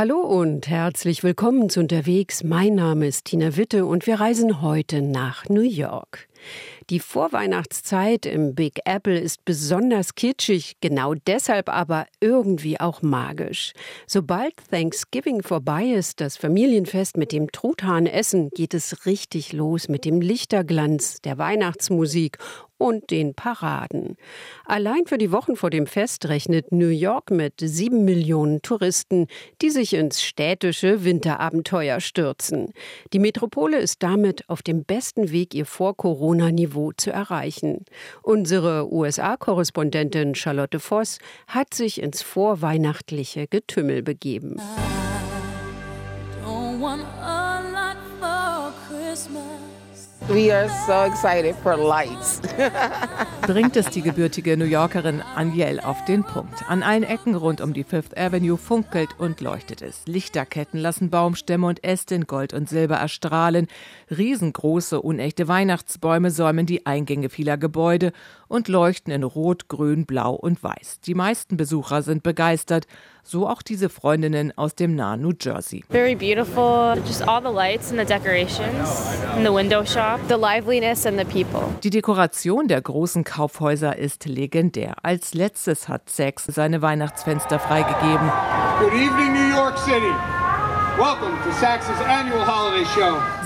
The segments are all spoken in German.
Hallo und herzlich willkommen zu Unterwegs. Mein Name ist Tina Witte und wir reisen heute nach New York. Die Vorweihnachtszeit im Big Apple ist besonders kitschig, genau deshalb aber irgendwie auch magisch. Sobald Thanksgiving vorbei ist, das Familienfest mit dem Truthahnessen, geht es richtig los mit dem Lichterglanz, der Weihnachtsmusik und den Paraden. Allein für die Wochen vor dem Fest rechnet New York mit sieben Millionen Touristen, die sich ins städtische Winterabenteuer stürzen. Die Metropole ist damit auf dem besten Weg, ihr Vor-Corona-Niveau zu erreichen. Unsere USA-Korrespondentin Charlotte Voss hat sich ins vorweihnachtliche Getümmel begeben. I don't want a lot for Christmas. We are so excited for lights. Bringt es die gebürtige New Yorkerin Aniel auf den Punkt. An allen Ecken rund um die Fifth Avenue funkelt und leuchtet es. Lichterketten lassen Baumstämme und Äste in Gold und Silber erstrahlen. Riesengroße, unechte Weihnachtsbäume säumen die Eingänge vieler Gebäude und leuchten in Rot, Grün, Blau und Weiß. Die meisten Besucher sind begeistert so auch diese Freundinnen aus dem nahen New Jersey. Very beautiful, just all the lights and the decorations in the window shop, the liveliness and the people. Die Dekoration der großen Kaufhäuser ist legendär. Als letztes hat Sachs seine Weihnachtsfenster freigegeben. Good evening New York City.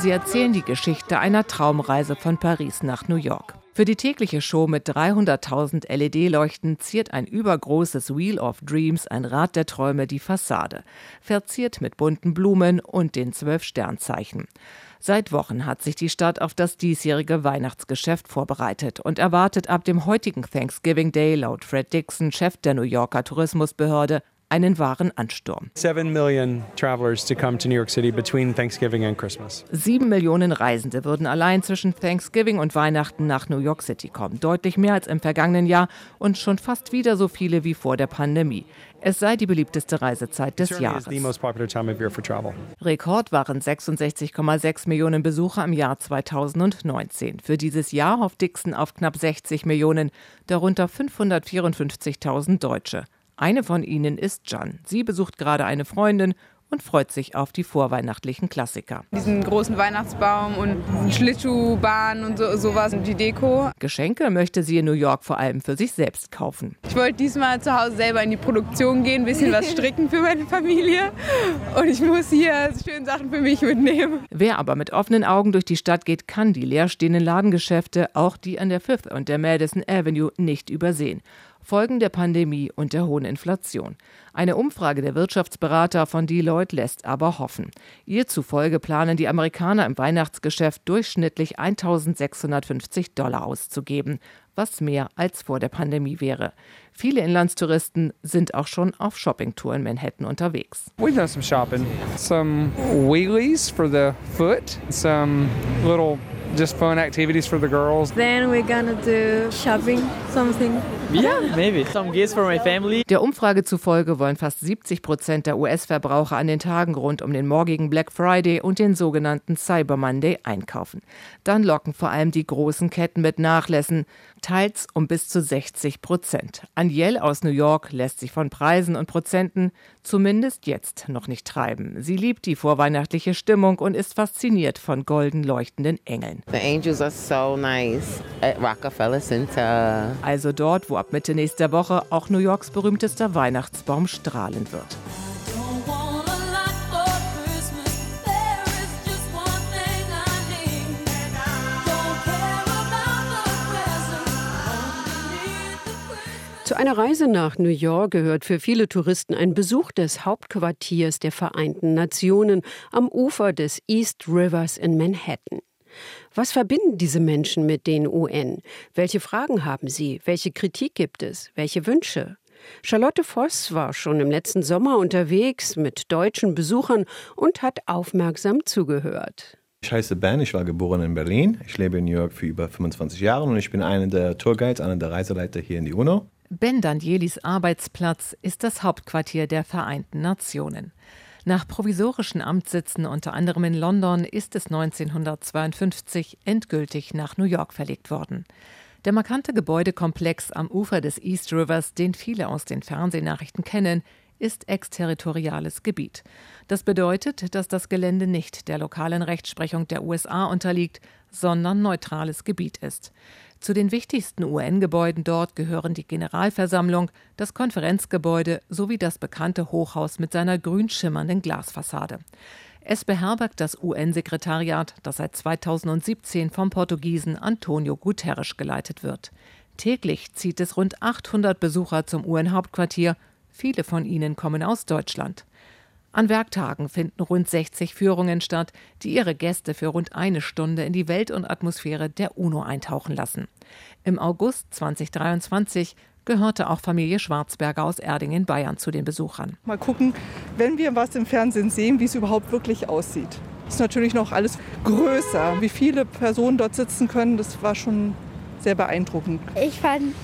Sie erzählen die Geschichte einer Traumreise von Paris nach New York. Für die tägliche Show mit 300.000 LED-Leuchten ziert ein übergroßes Wheel of Dreams, ein Rad der Träume, die Fassade, verziert mit bunten Blumen und den zwölf Sternzeichen. Seit Wochen hat sich die Stadt auf das diesjährige Weihnachtsgeschäft vorbereitet und erwartet ab dem heutigen Thanksgiving Day laut Fred Dixon, Chef der New Yorker Tourismusbehörde, einen wahren Ansturm. Sieben Millionen Reisende würden allein zwischen Thanksgiving und Weihnachten nach New York City kommen. Deutlich mehr als im vergangenen Jahr und schon fast wieder so viele wie vor der Pandemie. Es sei die beliebteste Reisezeit des Jahres. Rekord waren 66,6 Millionen Besucher im Jahr 2019. Für dieses Jahr hofft Dixon auf knapp 60 Millionen, darunter 554.000 Deutsche. Eine von ihnen ist Jan. Sie besucht gerade eine Freundin und freut sich auf die vorweihnachtlichen Klassiker. Diesen großen Weihnachtsbaum und Schlittschuhbahn und so, sowas und die Deko. Geschenke möchte sie in New York vor allem für sich selbst kaufen. Ich wollte diesmal zu Hause selber in die Produktion gehen, ein bisschen was stricken für meine Familie und ich muss hier schöne Sachen für mich mitnehmen. Wer aber mit offenen Augen durch die Stadt geht, kann die leerstehenden Ladengeschäfte, auch die an der Fifth und der Madison Avenue, nicht übersehen. Folgen der Pandemie und der hohen Inflation. Eine Umfrage der Wirtschaftsberater von Deloitte lässt aber hoffen. Ihr zufolge planen die Amerikaner im Weihnachtsgeschäft durchschnittlich 1650 Dollar auszugeben, was mehr als vor der Pandemie wäre. Viele Inlandstouristen sind auch schon auf Shoppingtour in Manhattan unterwegs. We've done some shopping, some wheelies for the foot, some little just fun activities for the girls. Then we're gonna do shopping, something. Yeah, maybe. Some gifts for my family. Der Umfrage zufolge wollen fast 70 Prozent der US-Verbraucher an den Tagen rund um den morgigen Black Friday und den sogenannten Cyber Monday einkaufen. Dann locken vor allem die großen Ketten mit Nachlässen, teils um bis zu 60 Prozent. Aniel aus New York lässt sich von Preisen und Prozenten zumindest jetzt noch nicht treiben. Sie liebt die vorweihnachtliche Stimmung und ist fasziniert von golden leuchtenden Engeln. The angels are so nice at Rockefeller Center. Also dort, wo ab Mitte nächster Woche auch New Yorks berühmtester Weihnachtsbaum strahlen wird. Zu einer Reise nach New York gehört für viele Touristen ein Besuch des Hauptquartiers der Vereinten Nationen am Ufer des East Rivers in Manhattan. Was verbinden diese Menschen mit den UN? Welche Fragen haben sie? Welche Kritik gibt es? Welche Wünsche? Charlotte Voss war schon im letzten Sommer unterwegs mit deutschen Besuchern und hat aufmerksam zugehört. Ich heiße Ben, ich war geboren in Berlin. Ich lebe in New York für über 25 Jahre und ich bin einer der Tourguides, einer der Reiseleiter hier in die UNO. Ben Danielis Arbeitsplatz ist das Hauptquartier der Vereinten Nationen. Nach provisorischen Amtssitzen unter anderem in London ist es 1952 endgültig nach New York verlegt worden. Der markante Gebäudekomplex am Ufer des East Rivers, den viele aus den Fernsehnachrichten kennen, ist exterritoriales Gebiet. Das bedeutet, dass das Gelände nicht der lokalen Rechtsprechung der USA unterliegt, sondern neutrales Gebiet ist. Zu den wichtigsten UN-Gebäuden dort gehören die Generalversammlung, das Konferenzgebäude sowie das bekannte Hochhaus mit seiner grün schimmernden Glasfassade. Es beherbergt das UN-Sekretariat, das seit 2017 vom Portugiesen Antonio Guterres geleitet wird. Täglich zieht es rund 800 Besucher zum UN-Hauptquartier. Viele von ihnen kommen aus Deutschland. An Werktagen finden rund 60 Führungen statt, die ihre Gäste für rund eine Stunde in die Welt und Atmosphäre der UNO eintauchen lassen. Im August 2023 gehörte auch Familie Schwarzberger aus Erding in Bayern zu den Besuchern. Mal gucken, wenn wir was im Fernsehen sehen, wie es überhaupt wirklich aussieht. Ist natürlich noch alles größer. Wie viele Personen dort sitzen können, das war schon sehr beeindruckend. Ich fand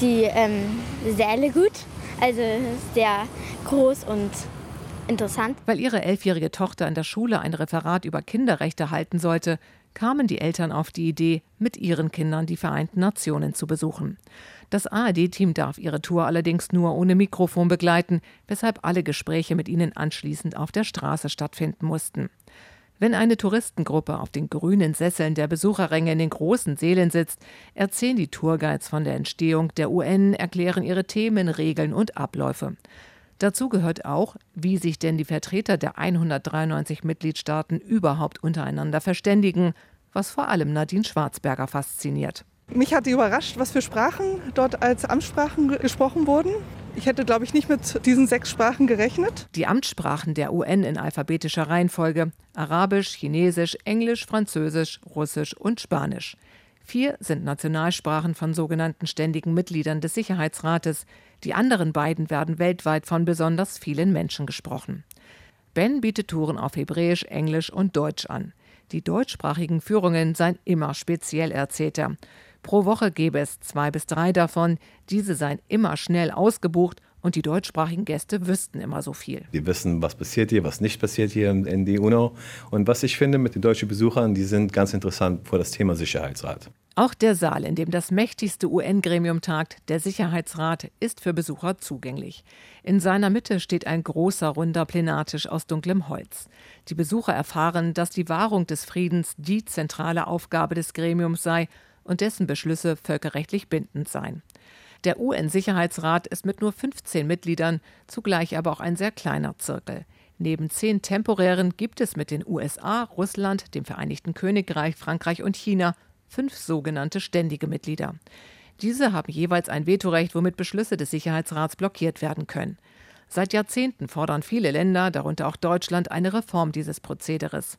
die ähm, Säle gut, also sehr groß und interessant. Weil ihre elfjährige Tochter in der Schule ein Referat über Kinderrechte halten sollte, kamen die Eltern auf die Idee, mit ihren Kindern die Vereinten Nationen zu besuchen. Das ARD-Team darf ihre Tour allerdings nur ohne Mikrofon begleiten, weshalb alle Gespräche mit ihnen anschließend auf der Straße stattfinden mussten. Wenn eine Touristengruppe auf den grünen Sesseln der Besucherränge in den großen Seelen sitzt, erzählen die Tourguides von der Entstehung der UN, erklären ihre Themen, Regeln und Abläufe. Dazu gehört auch, wie sich denn die Vertreter der 193 Mitgliedstaaten überhaupt untereinander verständigen, was vor allem Nadine Schwarzberger fasziniert. Mich hat überrascht, was für Sprachen dort als Amtssprachen gesprochen wurden. Ich hätte, glaube ich, nicht mit diesen sechs Sprachen gerechnet. Die Amtssprachen der UN in alphabetischer Reihenfolge Arabisch, Chinesisch, Englisch, Französisch, Russisch und Spanisch. Vier sind Nationalsprachen von sogenannten ständigen Mitgliedern des Sicherheitsrates. Die anderen beiden werden weltweit von besonders vielen Menschen gesprochen. Ben bietet Touren auf Hebräisch, Englisch und Deutsch an. Die deutschsprachigen Führungen seien immer speziell, erzählt er. Pro Woche gäbe es zwei bis drei davon. Diese seien immer schnell ausgebucht und die deutschsprachigen Gäste wüssten immer so viel. Die wissen, was passiert hier, was nicht passiert hier in die UNO. Und was ich finde mit den deutschen Besuchern, die sind ganz interessant vor das Thema Sicherheitsrat. Auch der Saal, in dem das mächtigste UN-Gremium tagt, der Sicherheitsrat, ist für Besucher zugänglich. In seiner Mitte steht ein großer runder Plenartisch aus dunklem Holz. Die Besucher erfahren, dass die Wahrung des Friedens die zentrale Aufgabe des Gremiums sei und dessen Beschlüsse völkerrechtlich bindend seien. Der UN-Sicherheitsrat ist mit nur 15 Mitgliedern zugleich aber auch ein sehr kleiner Zirkel. Neben zehn temporären gibt es mit den USA, Russland, dem Vereinigten Königreich, Frankreich und China fünf sogenannte ständige Mitglieder. Diese haben jeweils ein Vetorecht, womit Beschlüsse des Sicherheitsrats blockiert werden können. Seit Jahrzehnten fordern viele Länder, darunter auch Deutschland, eine Reform dieses Prozederes.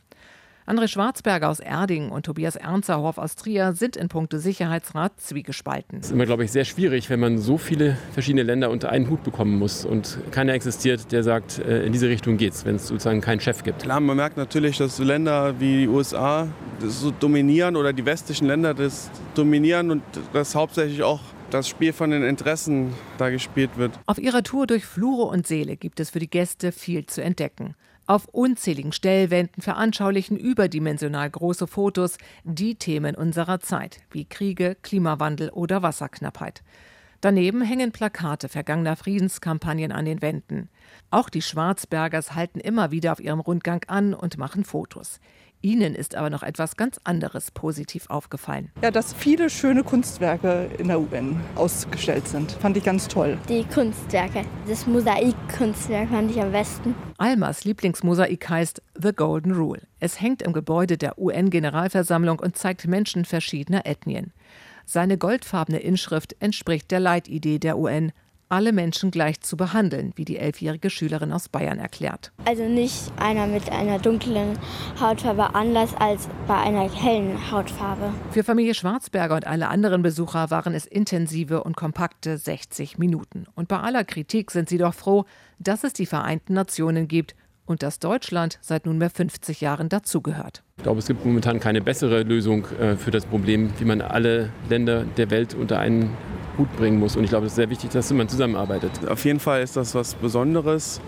André Schwarzberger aus Erding und Tobias Ernzerhoff aus Trier sind in puncto Sicherheitsrat zwiegespalten. Es ist immer, glaube ich, sehr schwierig, wenn man so viele verschiedene Länder unter einen Hut bekommen muss und keiner existiert, der sagt, äh, in diese Richtung geht's, wenn es sozusagen keinen Chef gibt. Klar, man merkt natürlich, dass Länder wie die USA das so dominieren oder die westlichen Länder das dominieren und das hauptsächlich auch das Spiel von den Interessen da gespielt wird. Auf ihrer Tour durch Flure und Seele gibt es für die Gäste viel zu entdecken. Auf unzähligen Stellwänden veranschaulichen überdimensional große Fotos die Themen unserer Zeit, wie Kriege, Klimawandel oder Wasserknappheit. Daneben hängen Plakate vergangener Friedenskampagnen an den Wänden. Auch die Schwarzbergers halten immer wieder auf ihrem Rundgang an und machen Fotos. Ihnen ist aber noch etwas ganz anderes positiv aufgefallen. Ja, dass viele schöne Kunstwerke in der UN ausgestellt sind. Fand ich ganz toll. Die Kunstwerke. Das Mosaikkunstwerk fand ich am besten. Almas Lieblingsmosaik heißt The Golden Rule. Es hängt im Gebäude der UN-Generalversammlung und zeigt Menschen verschiedener Ethnien. Seine goldfarbene Inschrift entspricht der Leitidee der UN, alle Menschen gleich zu behandeln, wie die elfjährige Schülerin aus Bayern erklärt. Also nicht einer mit einer dunklen Hautfarbe anders als bei einer hellen Hautfarbe. Für Familie Schwarzberger und alle anderen Besucher waren es intensive und kompakte 60 Minuten. Und bei aller Kritik sind sie doch froh, dass es die Vereinten Nationen gibt und dass Deutschland seit nunmehr 50 Jahren dazugehört. Ich glaube, es gibt momentan keine bessere Lösung äh, für das Problem, wie man alle Länder der Welt unter einen Hut bringen muss. Und ich glaube, es ist sehr wichtig, dass man zusammenarbeitet. Auf jeden Fall ist das was Besonderes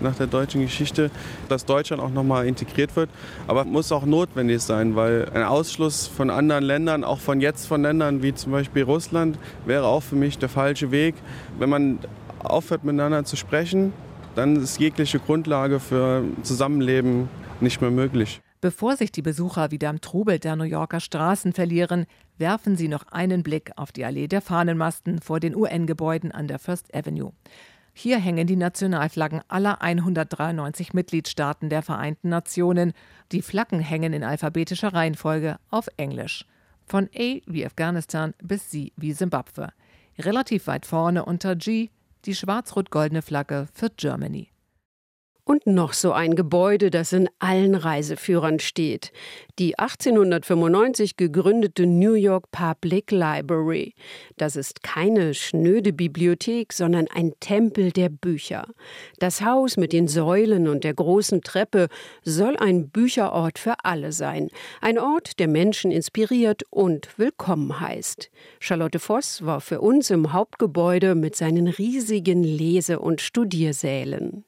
nach der deutschen Geschichte, dass Deutschland auch nochmal integriert wird. Aber muss auch notwendig sein, weil ein Ausschluss von anderen Ländern, auch von jetzt von Ländern wie zum Beispiel Russland, wäre auch für mich der falsche Weg. Wenn man aufhört miteinander zu sprechen, dann ist jegliche Grundlage für Zusammenleben nicht mehr möglich. Bevor sich die Besucher wieder im Trubel der New Yorker Straßen verlieren, werfen sie noch einen Blick auf die Allee der Fahnenmasten vor den UN-Gebäuden an der First Avenue. Hier hängen die Nationalflaggen aller 193 Mitgliedstaaten der Vereinten Nationen. Die Flaggen hängen in alphabetischer Reihenfolge auf Englisch. Von A wie Afghanistan bis Z wie Simbabwe. Relativ weit vorne unter G die schwarz-rot-goldene Flagge für Germany. Und noch so ein Gebäude, das in allen Reiseführern steht. Die 1895 gegründete New York Public Library. Das ist keine schnöde Bibliothek, sondern ein Tempel der Bücher. Das Haus mit den Säulen und der großen Treppe soll ein Bücherort für alle sein. Ein Ort, der Menschen inspiriert und willkommen heißt. Charlotte Voss war für uns im Hauptgebäude mit seinen riesigen Lese- und Studiersälen.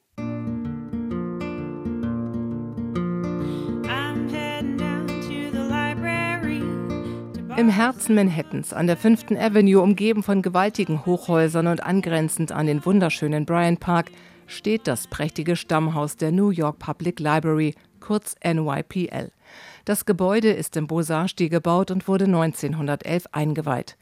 Im Herzen Manhattans, an der 5. Avenue, umgeben von gewaltigen Hochhäusern und angrenzend an den wunderschönen Bryant Park, steht das prächtige Stammhaus der New York Public Library, kurz NYPL. Das Gebäude ist im Beaux-Arts-Stil gebaut und wurde 1911 eingeweiht.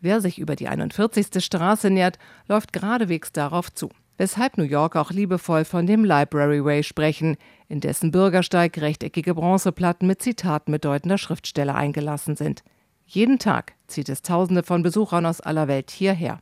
Wer sich über die 41. Straße nähert, läuft geradewegs darauf zu. Weshalb New York auch liebevoll von dem Library Way sprechen, in dessen Bürgersteig rechteckige Bronzeplatten mit Zitaten bedeutender Schriftsteller eingelassen sind. Jeden Tag zieht es Tausende von Besuchern aus aller Welt hierher.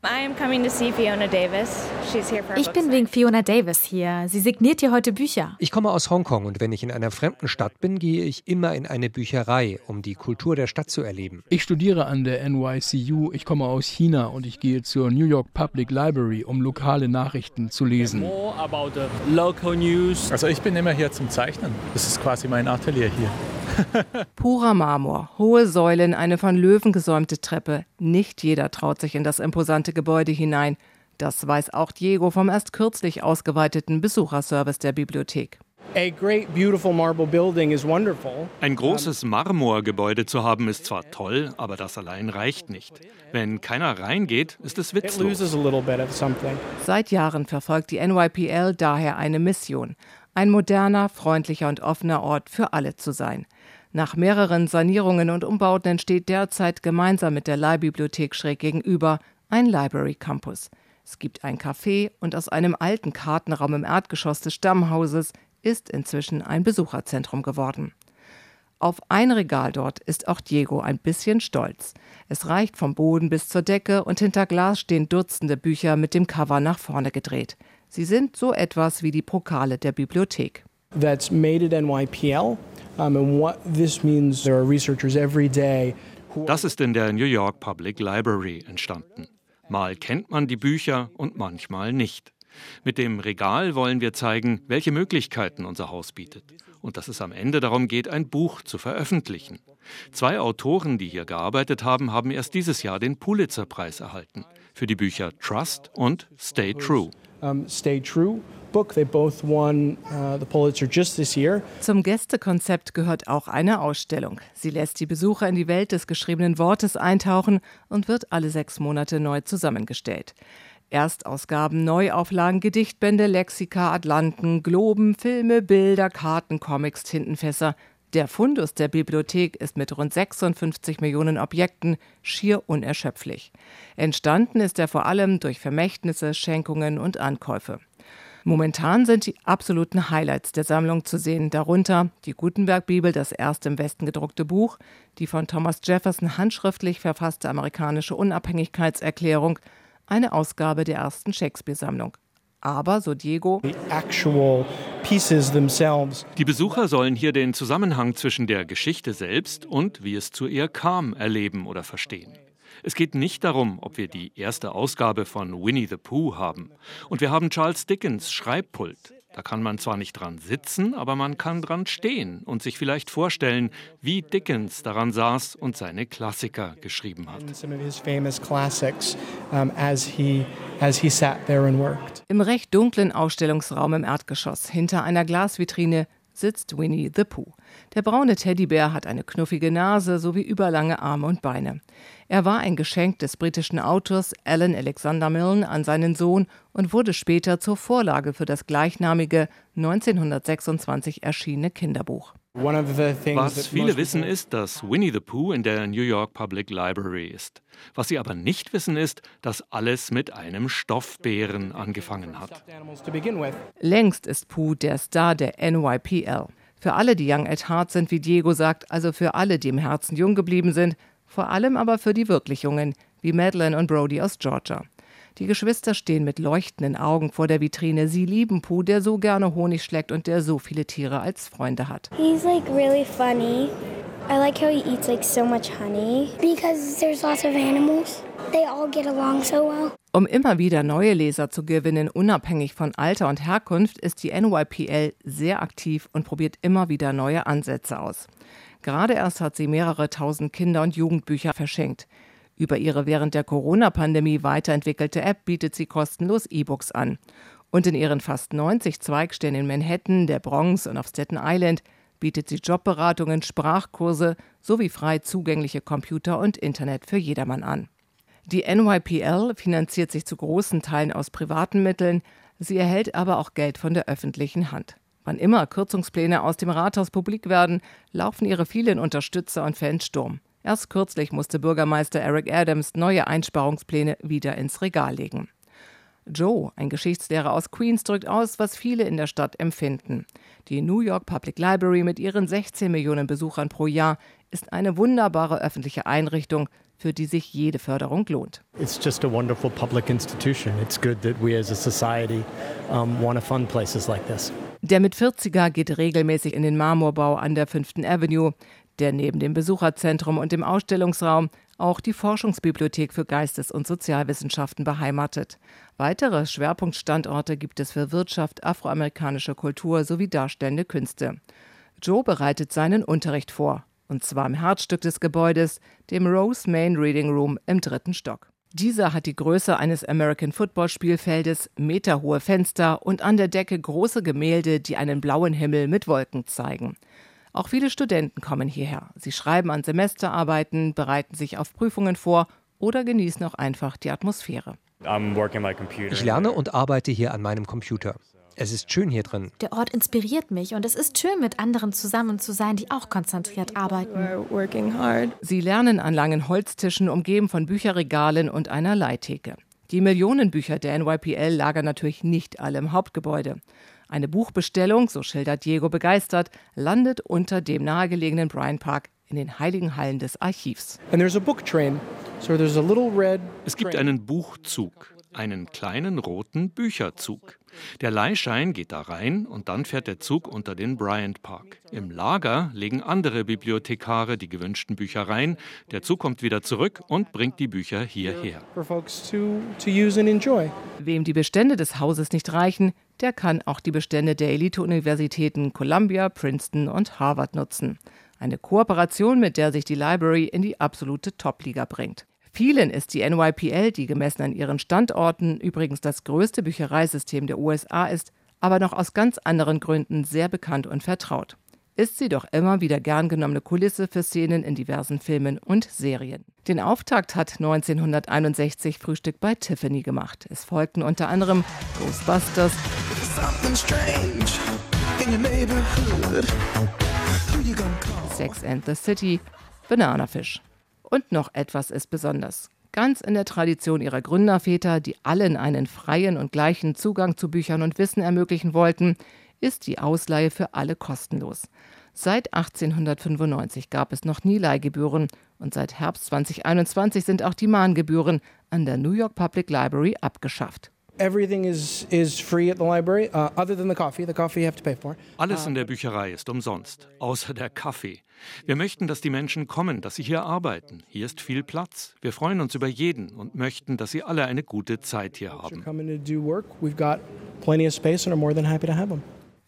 Ich bin wegen Fiona Davis hier. Sie signiert hier heute Bücher. Ich komme aus Hongkong und wenn ich in einer fremden Stadt bin, gehe ich immer in eine Bücherei, um die Kultur der Stadt zu erleben. Ich studiere an der NYCU. Ich komme aus China und ich gehe zur New York Public Library, um lokale Nachrichten zu lesen. Also ich bin immer hier zum Zeichnen. Das ist quasi mein Atelier hier. Purer Marmor, hohe Säulen, eine von Löwen gesäumte Treppe. Nicht jeder traut sich in das imposante Gebäude hinein. Das weiß auch Diego vom erst kürzlich ausgeweiteten Besucherservice der Bibliothek. Ein großes Marmorgebäude zu haben ist zwar toll, aber das allein reicht nicht. Wenn keiner reingeht, ist es witzlos. Seit Jahren verfolgt die NYPL daher eine Mission, ein moderner, freundlicher und offener Ort für alle zu sein. Nach mehreren Sanierungen und Umbauten entsteht derzeit gemeinsam mit der Leihbibliothek schräg gegenüber ein Library Campus. Es gibt ein Café und aus einem alten Kartenraum im Erdgeschoss des Stammhauses ist inzwischen ein Besucherzentrum geworden. Auf ein Regal dort ist auch Diego ein bisschen stolz. Es reicht vom Boden bis zur Decke und hinter Glas stehen Dutzende Bücher mit dem Cover nach vorne gedreht. Sie sind so etwas wie die Pokale der Bibliothek. That's made at NYPL. Das ist in der New York Public Library entstanden. Mal kennt man die Bücher und manchmal nicht. Mit dem Regal wollen wir zeigen, welche Möglichkeiten unser Haus bietet und dass es am Ende darum geht, ein Buch zu veröffentlichen. Zwei Autoren, die hier gearbeitet haben, haben erst dieses Jahr den Pulitzer-Preis erhalten für die Bücher Trust und Stay True. Um, Stay True book. They both won uh, the Pulitzer just this year. Zum Gästekonzept gehört auch eine Ausstellung. Sie lässt die Besucher in die Welt des geschriebenen Wortes eintauchen und wird alle sechs Monate neu zusammengestellt. Erstausgaben, Neuauflagen, Gedichtbände, Lexika, Atlanten, Globen, Filme, Bilder, Karten, Comics, Tintenfässer. Der Fundus der Bibliothek ist mit rund 56 Millionen Objekten schier unerschöpflich. Entstanden ist er vor allem durch Vermächtnisse, Schenkungen und Ankäufe. Momentan sind die absoluten Highlights der Sammlung zu sehen, darunter die Gutenberg-Bibel, das erste im Westen gedruckte Buch, die von Thomas Jefferson handschriftlich verfasste amerikanische Unabhängigkeitserklärung, eine Ausgabe der ersten Shakespeare-Sammlung. Aber, so Diego, die Besucher sollen hier den Zusammenhang zwischen der Geschichte selbst und wie es zu ihr kam erleben oder verstehen. Es geht nicht darum, ob wir die erste Ausgabe von Winnie the Pooh haben. Und wir haben Charles Dickens Schreibpult. Da kann man zwar nicht dran sitzen, aber man kann dran stehen und sich vielleicht vorstellen, wie Dickens daran saß und seine Klassiker geschrieben hat. Im recht dunklen Ausstellungsraum im Erdgeschoss, hinter einer Glasvitrine, sitzt Winnie the Pooh. Der braune Teddybär hat eine knuffige Nase sowie überlange Arme und Beine. Er war ein Geschenk des britischen Autors Alan Alexander Milne an seinen Sohn und wurde später zur Vorlage für das gleichnamige 1926 erschienene Kinderbuch. Was viele wissen ist, dass Winnie the Pooh in der New York Public Library ist. Was sie aber nicht wissen ist, dass alles mit einem Stoffbären angefangen hat. Längst ist Pooh der Star der NYPL. Für alle, die Young at Heart sind, wie Diego sagt, also für alle, die im Herzen jung geblieben sind, vor allem aber für die wirklich Jungen, wie Madeline und Brody aus Georgia. Die Geschwister stehen mit leuchtenden Augen vor der Vitrine. Sie lieben Pooh, der so gerne Honig schlägt und der so viele Tiere als Freunde hat. He's like really funny. I like how he eats like so much honey because there's lots of animals. They all get along so well. Um immer wieder neue Leser zu gewinnen, unabhängig von Alter und Herkunft, ist die NYPL sehr aktiv und probiert immer wieder neue Ansätze aus. Gerade erst hat sie mehrere tausend Kinder- und Jugendbücher verschenkt. Über ihre während der Corona-Pandemie weiterentwickelte App bietet sie kostenlos E-Books an. Und in ihren fast 90 Zweigstellen in Manhattan, der Bronx und auf Staten Island bietet sie Jobberatungen, Sprachkurse sowie frei zugängliche Computer und Internet für jedermann an. Die NYPL finanziert sich zu großen Teilen aus privaten Mitteln, sie erhält aber auch Geld von der öffentlichen Hand. Wann immer Kürzungspläne aus dem Rathaus publik werden, laufen ihre vielen Unterstützer und Fans Sturm. Erst kürzlich musste Bürgermeister Eric Adams neue Einsparungspläne wieder ins Regal legen. Joe, ein Geschichtslehrer aus Queens, drückt aus, was viele in der Stadt empfinden. Die New York Public Library mit ihren 16 Millionen Besuchern pro Jahr ist eine wunderbare öffentliche Einrichtung, für die sich jede Förderung lohnt. It's just a wonderful public institution. It's good that we as a society um, want to fund places like this. Der mit 40er geht regelmäßig in den Marmorbau an der 5. Avenue der neben dem Besucherzentrum und dem Ausstellungsraum auch die Forschungsbibliothek für Geistes- und Sozialwissenschaften beheimatet. Weitere Schwerpunktstandorte gibt es für Wirtschaft, afroamerikanische Kultur sowie darstellende Künste. Joe bereitet seinen Unterricht vor, und zwar im Herzstück des Gebäudes, dem Rose Main Reading Room im dritten Stock. Dieser hat die Größe eines American Football Spielfeldes, meterhohe Fenster und an der Decke große Gemälde, die einen blauen Himmel mit Wolken zeigen. Auch viele Studenten kommen hierher. Sie schreiben an Semesterarbeiten, bereiten sich auf Prüfungen vor oder genießen auch einfach die Atmosphäre. Ich lerne und arbeite hier an meinem Computer. Es ist schön hier drin. Der Ort inspiriert mich und es ist schön, mit anderen zusammen zu sein, die auch konzentriert arbeiten. Sie lernen an langen Holztischen, umgeben von Bücherregalen und einer Leittheke. Die Millionen Bücher der NYPL lagern natürlich nicht alle im Hauptgebäude. Eine Buchbestellung, so schildert Diego begeistert, landet unter dem nahegelegenen Bryant Park in den heiligen Hallen des Archivs. Es gibt einen Buchzug, einen kleinen roten Bücherzug. Der Leihschein geht da rein und dann fährt der Zug unter den Bryant Park. Im Lager legen andere Bibliothekare die gewünschten Bücher rein. Der Zug kommt wieder zurück und bringt die Bücher hierher. Wem die Bestände des Hauses nicht reichen, der kann auch die Bestände der Elite-Universitäten Columbia, Princeton und Harvard nutzen. Eine Kooperation, mit der sich die Library in die absolute Top-Liga bringt. Vielen ist die NYPL, die gemessen an ihren Standorten übrigens das größte Büchereisystem der USA ist, aber noch aus ganz anderen Gründen sehr bekannt und vertraut. Ist sie doch immer wieder gern genommene Kulisse für Szenen in diversen Filmen und Serien. Den Auftakt hat 1961 Frühstück bei Tiffany gemacht. Es folgten unter anderem Ghostbusters, Sex and the City, Banana Fish. Und noch etwas ist besonders. Ganz in der Tradition ihrer Gründerväter, die allen einen freien und gleichen Zugang zu Büchern und Wissen ermöglichen wollten, ist die Ausleihe für alle kostenlos. Seit 1895 gab es noch nie Leihgebühren und seit Herbst 2021 sind auch die Mahngebühren an der New York Public Library abgeschafft. Everything is, is free at the library, uh, other than the coffee. The coffee you have to pay for. Alles in der Bücherei ist umsonst, außer der Kaffee. Wir möchten, dass die Menschen kommen, dass sie hier arbeiten. Hier ist viel Platz. Wir freuen uns über jeden und möchten, dass sie alle eine gute Zeit hier haben.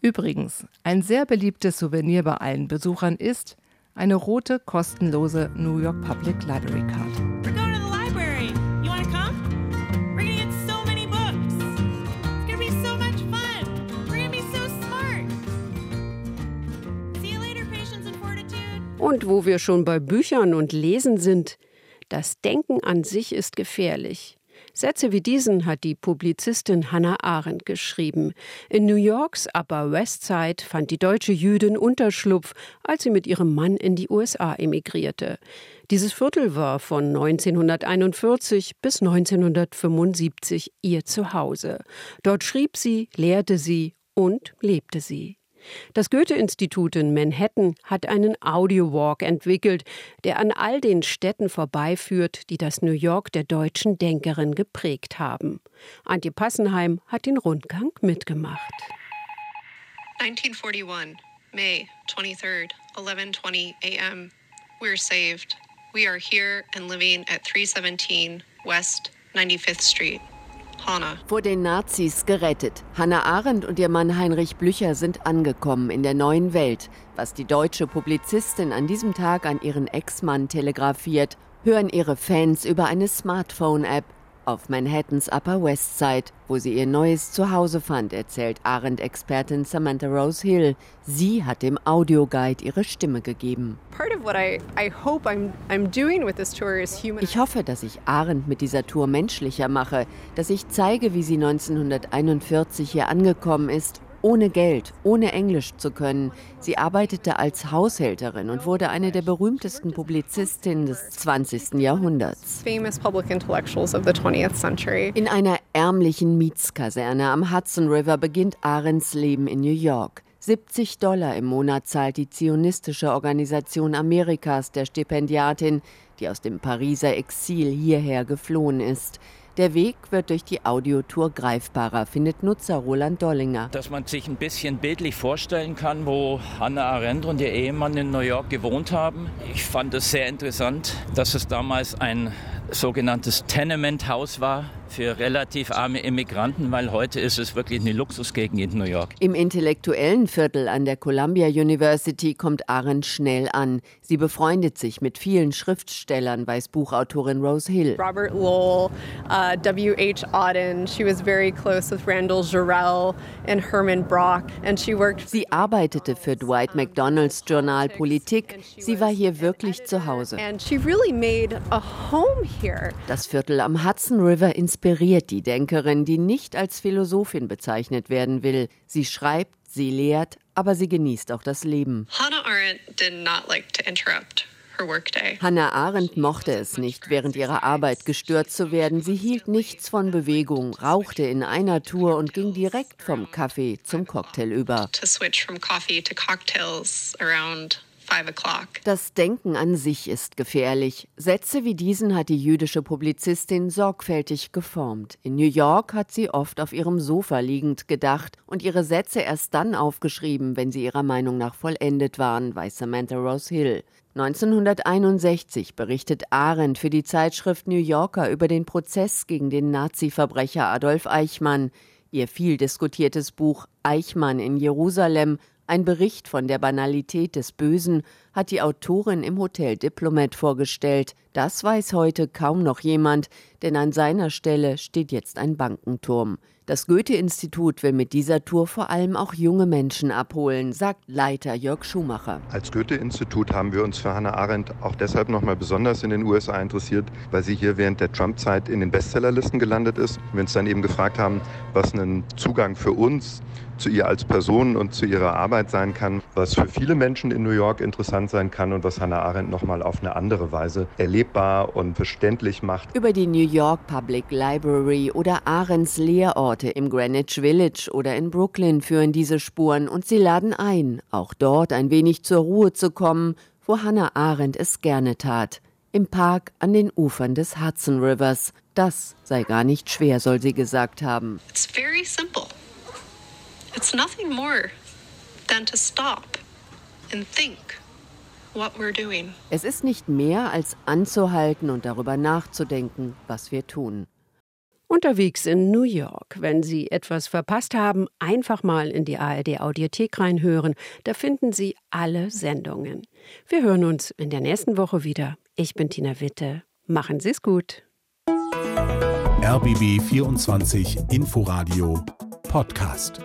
Übrigens, ein sehr beliebtes Souvenir bei allen Besuchern ist eine rote, kostenlose New York Public Library Card. Und wo wir schon bei Büchern und Lesen sind, das Denken an sich ist gefährlich. Sätze wie diesen hat die Publizistin Hannah Arendt geschrieben. In New Yorks Upper West Side fand die deutsche Jüdin Unterschlupf, als sie mit ihrem Mann in die USA emigrierte. Dieses Viertel war von 1941 bis 1975 ihr Zuhause. Dort schrieb sie, lehrte sie und lebte sie. Das Goethe-Institut in Manhattan hat einen Audio-Walk entwickelt, der an all den Städten vorbeiführt, die das New York der deutschen Denkerin geprägt haben. Antje Passenheim hat den Rundgang mitgemacht. 1941, May 23rd, 11:20 a.m. We're saved. We are here and living at 317 West 95th Street. Vor den Nazis gerettet. Hannah Arendt und ihr Mann Heinrich Blücher sind angekommen in der neuen Welt. Was die deutsche Publizistin an diesem Tag an ihren Ex-Mann telegrafiert, hören ihre Fans über eine Smartphone-App auf Manhattans Upper West Side, wo sie ihr neues Zuhause fand, erzählt Arendt-Expertin Samantha Rose Hill. Sie hat dem Audioguide ihre Stimme gegeben. Ich hoffe, dass ich Arendt mit dieser Tour menschlicher mache, dass ich zeige, wie sie 1941 hier angekommen ist ohne Geld, ohne Englisch zu können. Sie arbeitete als Haushälterin und wurde eine der berühmtesten Publizistinnen des 20. Jahrhunderts. In einer ärmlichen Mietskaserne am Hudson River beginnt Arends Leben in New York. 70 Dollar im Monat zahlt die zionistische Organisation Amerikas der Stipendiatin, die aus dem Pariser Exil hierher geflohen ist. Der Weg wird durch die Audiotour greifbarer, findet Nutzer Roland Dollinger. Dass man sich ein bisschen bildlich vorstellen kann, wo Hannah Arendt und ihr Ehemann in New York gewohnt haben. Ich fand es sehr interessant, dass es damals ein sogenanntes Tenement-Haus war für relativ arme Immigranten, weil heute ist es wirklich eine Luxusgegend in New York. Im intellektuellen Viertel an der Columbia University kommt Arendt schnell an. Sie befreundet sich mit vielen Schriftstellern, weiß Buchautorin Rose Hill. Robert Lowell, uh, W.H. Auden, she was very close with Randall Jarrell and Herman Brock and she worked Sie arbeitete für Dwight McDonalds Journal Politik. Sie war hier wirklich zu Hause. And she really made a home here. Das Viertel am Hudson River in inspiriert die Denkerin, die nicht als Philosophin bezeichnet werden will. Sie schreibt, sie lehrt, aber sie genießt auch das Leben. Hannah Arendt did not like to interrupt. Hannah Arendt mochte es nicht, während ihrer Arbeit gestört zu werden. Sie hielt nichts von Bewegung, rauchte in einer Tour und ging direkt vom Kaffee zum Cocktail über. Das Denken an sich ist gefährlich. Sätze wie diesen hat die jüdische Publizistin sorgfältig geformt. In New York hat sie oft auf ihrem Sofa liegend gedacht und ihre Sätze erst dann aufgeschrieben, wenn sie ihrer Meinung nach vollendet waren, weiß Samantha Rose Hill. 1961 berichtet Arendt für die Zeitschrift New Yorker über den Prozess gegen den Nazi-Verbrecher Adolf Eichmann. Ihr viel diskutiertes Buch Eichmann in Jerusalem ein Bericht von der Banalität des Bösen hat die Autorin im Hotel Diplomat vorgestellt. Das weiß heute kaum noch jemand, denn an seiner Stelle steht jetzt ein Bankenturm. Das Goethe-Institut will mit dieser Tour vor allem auch junge Menschen abholen, sagt Leiter Jörg Schumacher. Als Goethe-Institut haben wir uns für Hannah Arendt auch deshalb noch mal besonders in den USA interessiert, weil sie hier während der Trump-Zeit in den Bestsellerlisten gelandet ist. Wir uns dann eben gefragt haben, was einen Zugang für uns zu ihr als Person und zu ihrer Arbeit sein kann, was für viele Menschen in New York interessant sein kann und was Hannah Arendt noch mal auf eine andere Weise erlebbar und verständlich macht. Über die New York Public Library oder Arendts Lehrorte im Greenwich Village oder in Brooklyn führen diese Spuren und sie laden ein, auch dort ein wenig zur Ruhe zu kommen, wo Hannah Arendt es gerne tat. Im Park an den Ufern des Hudson Rivers. Das sei gar nicht schwer, soll sie gesagt haben. It's very simple. It's nothing more than to stop and think what we're doing. Es ist nicht mehr als anzuhalten und darüber nachzudenken, was wir tun. Unterwegs in New York. Wenn Sie etwas verpasst haben, einfach mal in die ARD Audiothek reinhören. Da finden Sie alle Sendungen. Wir hören uns in der nächsten Woche wieder. Ich bin Tina Witte. Machen Sie es gut. RBB 24 Inforadio Podcast.